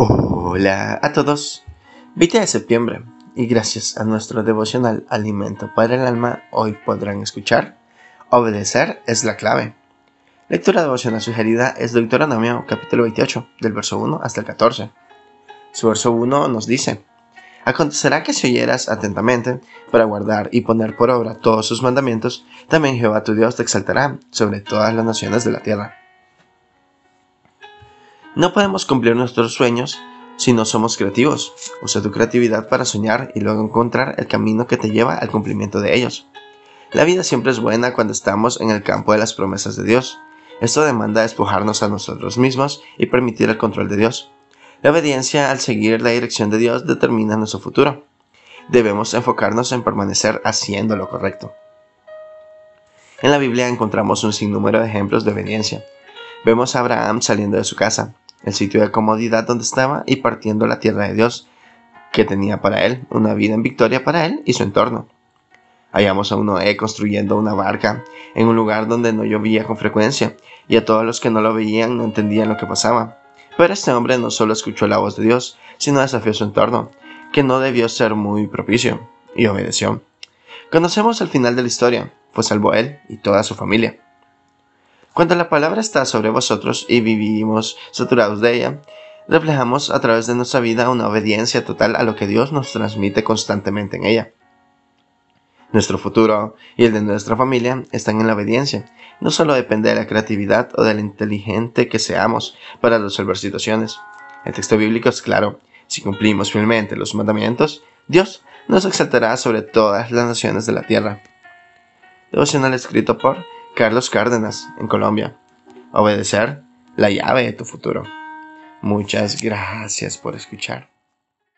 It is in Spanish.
Hola a todos. 20 de septiembre y gracias a nuestro devocional Alimento para el Alma hoy podrán escuchar Obedecer es la clave. Lectura devocional sugerida es Deuteronomio capítulo 28 del verso 1 hasta el 14. Su verso 1 nos dice Acontecerá que si oyeras atentamente para guardar y poner por obra todos sus mandamientos, también Jehová tu Dios te exaltará sobre todas las naciones de la tierra. No podemos cumplir nuestros sueños si no somos creativos. Usa tu creatividad para soñar y luego encontrar el camino que te lleva al cumplimiento de ellos. La vida siempre es buena cuando estamos en el campo de las promesas de Dios. Esto demanda despojarnos a nosotros mismos y permitir el control de Dios. La obediencia al seguir la dirección de Dios determina nuestro futuro. Debemos enfocarnos en permanecer haciendo lo correcto. En la Biblia encontramos un sinnúmero de ejemplos de obediencia. Vemos a Abraham saliendo de su casa, el sitio de comodidad donde estaba y partiendo la tierra de Dios que tenía para él, una vida en victoria para él y su entorno. Hallamos a un Noé construyendo una barca en un lugar donde no llovía con frecuencia y a todos los que no lo veían no entendían lo que pasaba. Pero este hombre no solo escuchó la voz de Dios, sino desafió su entorno, que no debió ser muy propicio, y obedeció. Conocemos el final de la historia, fue salvo él y toda su familia. Cuando la palabra está sobre vosotros y vivimos saturados de ella, reflejamos a través de nuestra vida una obediencia total a lo que Dios nos transmite constantemente en ella. Nuestro futuro y el de nuestra familia están en la obediencia. No solo depende de la creatividad o de lo inteligente que seamos para resolver situaciones. El texto bíblico es claro. Si cumplimos fielmente los mandamientos, Dios nos exaltará sobre todas las naciones de la tierra. Devocional escrito por Carlos Cárdenas, en Colombia. Obedecer, la llave de tu futuro. Muchas gracias por escuchar.